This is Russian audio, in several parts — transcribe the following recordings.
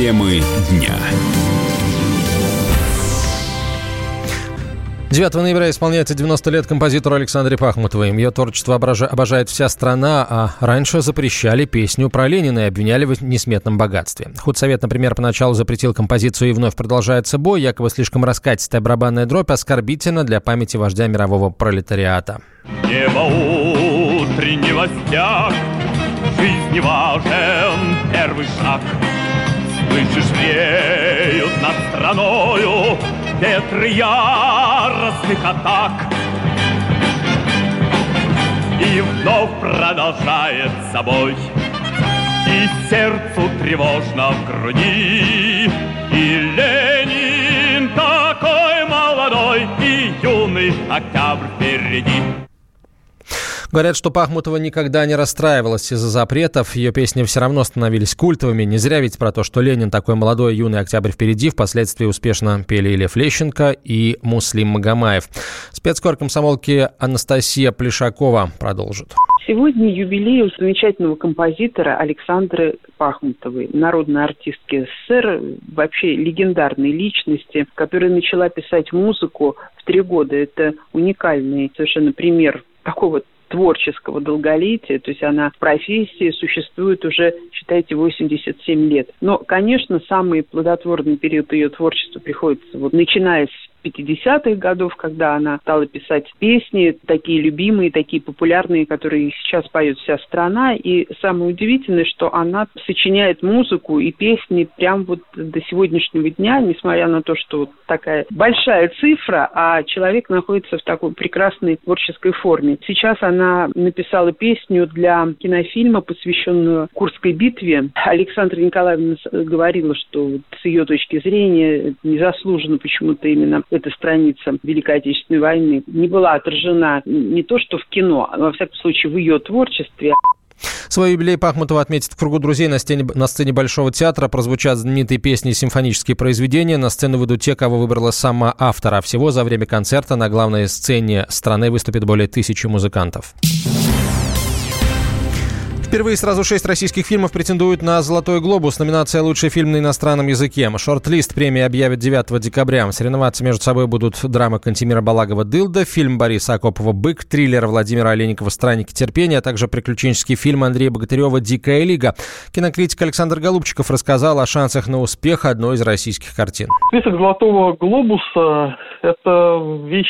Темы дня. 9 ноября исполняется 90 лет композитору Александре Пахмутовой. Ее творчество обожает вся страна, а раньше запрещали песню про Ленина и обвиняли в несметном богатстве. Худсовет, например, поначалу запретил композицию «И вновь продолжается бой», якобы слишком раскатистая барабанная дробь оскорбительна для памяти вождя мирового пролетариата. Небо утреннего стяг, жизни важен первый шаг. Слышишь, реют над страною ветры яростных атак. И вновь продолжает собой, И сердцу тревожно в груди, И Ленин такой молодой, И юный октябрь впереди. Говорят, что Пахмутова никогда не расстраивалась из-за запретов. Ее песни все равно становились культовыми. Не зря ведь про то, что Ленин такой молодой, юный октябрь впереди. Впоследствии успешно пели Лев Лещенко, и Муслим Магомаев. Спецкор комсомолки Анастасия Плешакова продолжит. Сегодня юбилей у замечательного композитора Александры Пахмутовой, народной артистки СССР, вообще легендарной личности, которая начала писать музыку в три года. Это уникальный совершенно пример такого творческого долголетия, то есть она в профессии существует уже, считайте, 87 лет. Но, конечно, самый плодотворный период ее творчества приходится вот начиная с 50-х годов, когда она стала писать песни, такие любимые, такие популярные, которые сейчас поет вся страна. И самое удивительное, что она сочиняет музыку и песни прям вот до сегодняшнего дня, несмотря на то, что вот такая большая цифра, а человек находится в такой прекрасной творческой форме. Сейчас она написала песню для кинофильма, посвященную Курской битве. Александра Николаевна говорила, что вот с ее точки зрения незаслуженно почему-то именно эта страница Великой Отечественной войны не была отражена не то что в кино, а во всяком случае в ее творчестве. Свой юбилей Пахмутова отметит в кругу друзей на сцене, на сцене Большого театра. Прозвучат знаменитые песни и симфонические произведения. На сцену выйдут те, кого выбрала сама автора. Всего за время концерта на главной сцене страны выступит более тысячи музыкантов. Впервые сразу шесть российских фильмов претендуют на «Золотой глобус». Номинация «Лучший фильм на иностранном языке». Шорт-лист премии объявят 9 декабря. Соревноваться между собой будут драма Кантимира Балагова «Дылда», фильм Бориса Акопова «Бык», триллер Владимира Олейникова «Странники терпения», а также приключенческий фильм Андрея Богатырева «Дикая лига». Кинокритик Александр Голубчиков рассказал о шансах на успех одной из российских картин. Список «Золотого глобуса» — это вещь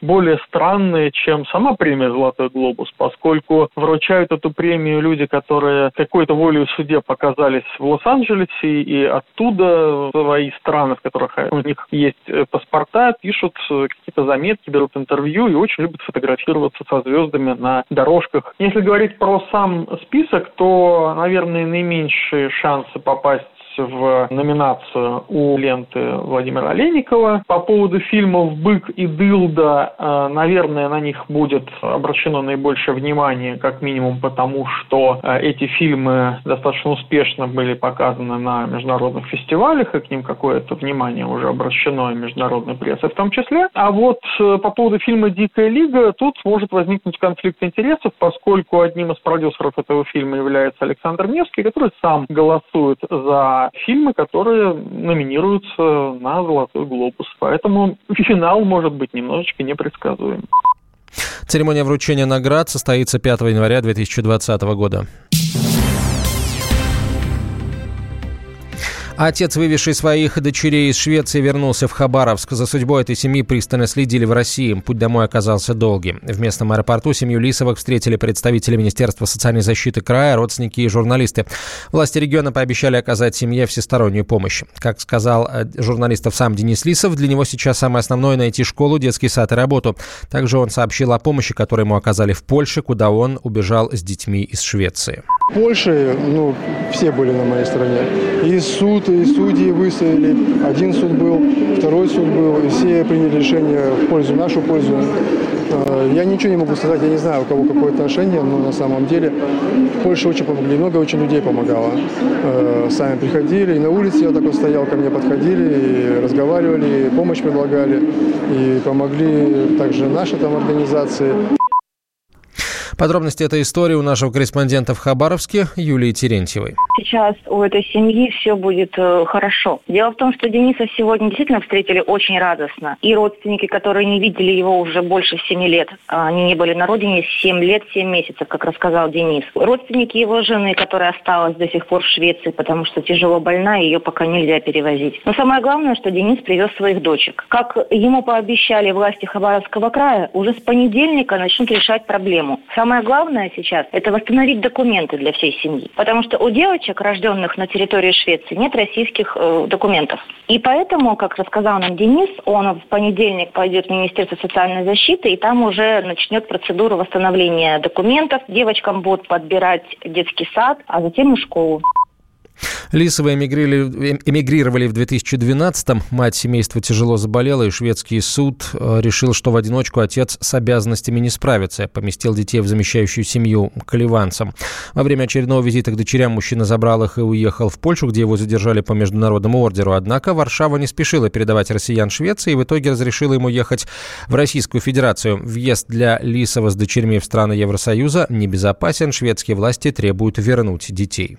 более странная, чем сама премия «Золотой глобус», поскольку вручают эту премию люди, люди, которые какой-то волей в суде показались в Лос-Анджелесе и оттуда свои страны, в которых у них есть э, паспорта, пишут э, какие-то заметки, берут интервью и очень любят фотографироваться со звездами на дорожках. Если говорить про сам список, то, наверное, наименьшие шансы попасть в номинацию у ленты Владимира Олейникова. По поводу фильмов «Бык» и «Дылда», э, наверное, на них будет обращено наибольшее внимание, как минимум потому, что э, эти фильмы достаточно успешно были показаны на международных фестивалях, и к ним какое-то внимание уже обращено и международной прессой в том числе. А вот э, по поводу фильма «Дикая лига» тут может возникнуть конфликт интересов, поскольку одним из продюсеров этого фильма является Александр Невский, который сам голосует за фильмы, которые номинируются на «Золотой глобус». Поэтому финал может быть немножечко непредсказуем. Церемония вручения наград состоится 5 января 2020 года. Отец, вывезший своих дочерей из Швеции, вернулся в Хабаровск. За судьбой этой семьи пристально следили в России. Путь домой оказался долгим. В местном аэропорту семью Лисовых встретили представители Министерства социальной защиты края, родственники и журналисты. Власти региона пообещали оказать семье всестороннюю помощь. Как сказал э, журналистов сам Денис Лисов, для него сейчас самое основное найти школу, детский сад и работу. Также он сообщил о помощи, которую ему оказали в Польше, куда он убежал с детьми из Швеции. В Польше, ну, все были на моей стороне. И суд, и судьи выставили. Один суд был, второй суд был. И все приняли решение в пользу, нашу пользу. Э, я ничего не могу сказать, я не знаю, у кого какое отношение, но на самом деле в Польше очень помогли, много очень людей помогало. Э, сами приходили, и на улице я такой стоял, ко мне подходили, и разговаривали, и помощь предлагали, и помогли также наши там организации. Подробности этой истории у нашего корреспондента в Хабаровске Юлии Терентьевой. Сейчас у этой семьи все будет э, хорошо. Дело в том, что Дениса сегодня действительно встретили очень радостно. И родственники, которые не видели его уже больше семи лет, они не были на родине 7 лет, 7 месяцев, как рассказал Денис. Родственники его жены, которая осталась до сих пор в Швеции, потому что тяжело больна, ее пока нельзя перевозить. Но самое главное, что Денис привез своих дочек. Как ему пообещали власти Хабаровского края, уже с понедельника начнут решать проблему. Самое главное сейчас – это восстановить документы для всей семьи. Потому что у девочек, рожденных на территории Швеции, нет российских э, документов. И поэтому, как рассказал нам Денис, он в понедельник пойдет в Министерство социальной защиты, и там уже начнет процедуру восстановления документов. Девочкам будут подбирать детский сад, а затем и школу. Лисовы эмигрировали, эмигрировали в 2012-м. Мать семейства тяжело заболела, и шведский суд э, решил, что в одиночку отец с обязанностями не справится. Поместил детей в замещающую семью к ливанцам. Во время очередного визита к дочерям мужчина забрал их и уехал в Польшу, где его задержали по международному ордеру. Однако Варшава не спешила передавать россиян Швеции и в итоге разрешила ему ехать в Российскую Федерацию. Въезд для Лисова с дочерьми в страны Евросоюза небезопасен. Шведские власти требуют вернуть детей.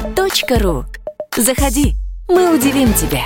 Заходи, мы удивим тебя.